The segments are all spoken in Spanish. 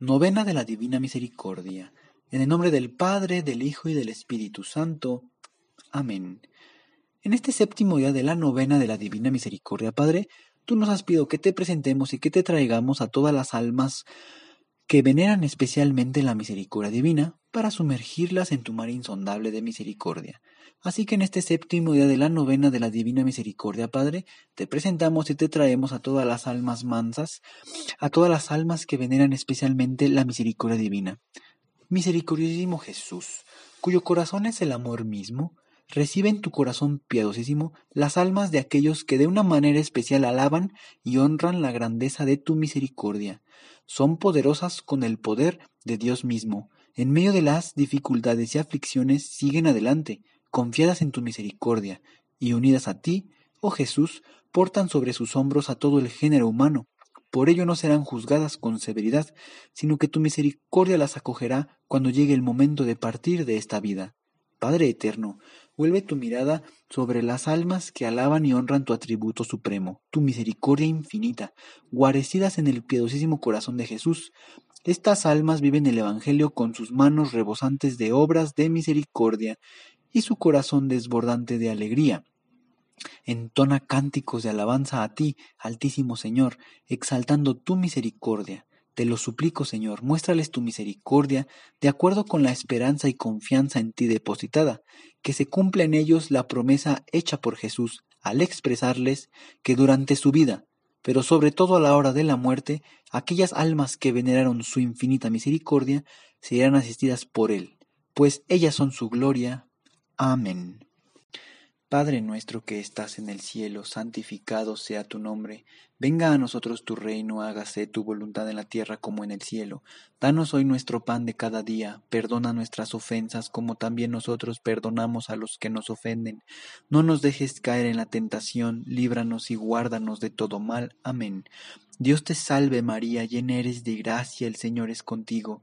Novena de la Divina Misericordia. En el nombre del Padre, del Hijo y del Espíritu Santo. Amén. En este séptimo día de la novena de la Divina Misericordia, Padre, tú nos has pedido que te presentemos y que te traigamos a todas las almas que veneran especialmente la misericordia divina para sumergirlas en tu mar insondable de misericordia. Así que en este séptimo día de la novena de la Divina Misericordia, Padre, te presentamos y te traemos a todas las almas mansas, a todas las almas que veneran especialmente la misericordia divina. Misericordiosísimo Jesús, cuyo corazón es el amor mismo, recibe en tu corazón piadosísimo las almas de aquellos que de una manera especial alaban y honran la grandeza de tu misericordia. Son poderosas con el poder de Dios mismo. En medio de las dificultades y aflicciones siguen adelante, confiadas en tu misericordia, y unidas a ti, oh Jesús, portan sobre sus hombros a todo el género humano. Por ello no serán juzgadas con severidad, sino que tu misericordia las acogerá cuando llegue el momento de partir de esta vida. Padre eterno, vuelve tu mirada sobre las almas que alaban y honran tu atributo supremo, tu misericordia infinita, guarecidas en el piadosísimo corazón de Jesús. Estas almas viven el Evangelio con sus manos rebosantes de obras de misericordia y su corazón desbordante de alegría. Entona cánticos de alabanza a ti, Altísimo Señor, exaltando tu misericordia. Te lo suplico, Señor, muéstrales tu misericordia de acuerdo con la esperanza y confianza en ti depositada, que se cumpla en ellos la promesa hecha por Jesús al expresarles que durante su vida, pero sobre todo a la hora de la muerte, aquellas almas que veneraron su infinita misericordia serán asistidas por Él, pues ellas son su gloria, Amén. Padre nuestro que estás en el cielo, santificado sea tu nombre. Venga a nosotros tu reino, hágase tu voluntad en la tierra como en el cielo. Danos hoy nuestro pan de cada día, perdona nuestras ofensas como también nosotros perdonamos a los que nos ofenden. No nos dejes caer en la tentación, líbranos y guárdanos de todo mal. Amén. Dios te salve María, llena eres de gracia, el Señor es contigo.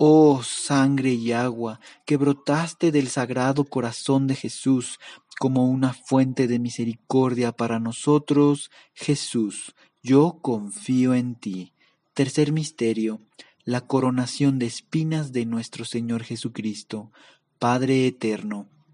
Oh sangre y agua que brotaste del sagrado corazón de Jesús como una fuente de misericordia para nosotros, Jesús, yo confío en ti. Tercer misterio, la coronación de espinas de nuestro Señor Jesucristo. Padre eterno,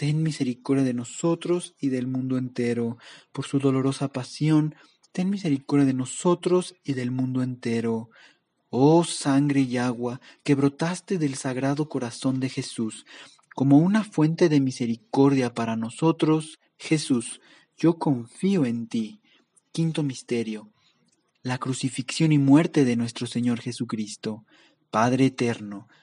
ten misericordia de nosotros y del mundo entero. Por su dolorosa pasión, ten misericordia de nosotros y del mundo entero. Oh sangre y agua que brotaste del sagrado corazón de Jesús, como una fuente de misericordia para nosotros, Jesús, yo confío en ti. Quinto misterio. La crucifixión y muerte de nuestro Señor Jesucristo. Padre eterno,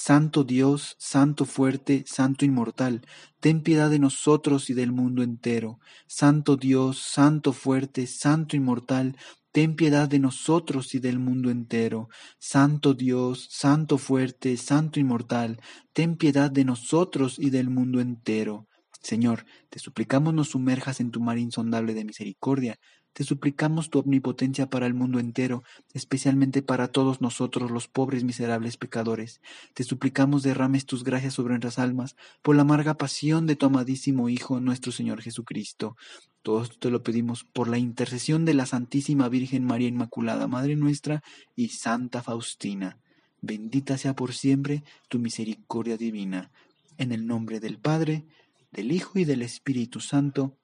Santo Dios, Santo fuerte, Santo inmortal, ten piedad de nosotros y del mundo entero. Santo Dios, Santo fuerte, Santo inmortal, ten piedad de nosotros y del mundo entero. Santo Dios, Santo fuerte, Santo inmortal, ten piedad de nosotros y del mundo entero. Señor, te suplicamos nos sumerjas en tu mar insondable de misericordia, te suplicamos tu omnipotencia para el mundo entero, especialmente para todos nosotros los pobres miserables pecadores. Te suplicamos derrames tus gracias sobre nuestras almas por la amarga pasión de tu amadísimo Hijo, nuestro Señor Jesucristo. Todo esto te lo pedimos por la intercesión de la Santísima Virgen María Inmaculada, Madre nuestra, y Santa Faustina. Bendita sea por siempre tu misericordia divina. En el nombre del Padre, del Hijo y del Espíritu Santo.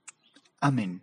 Amén.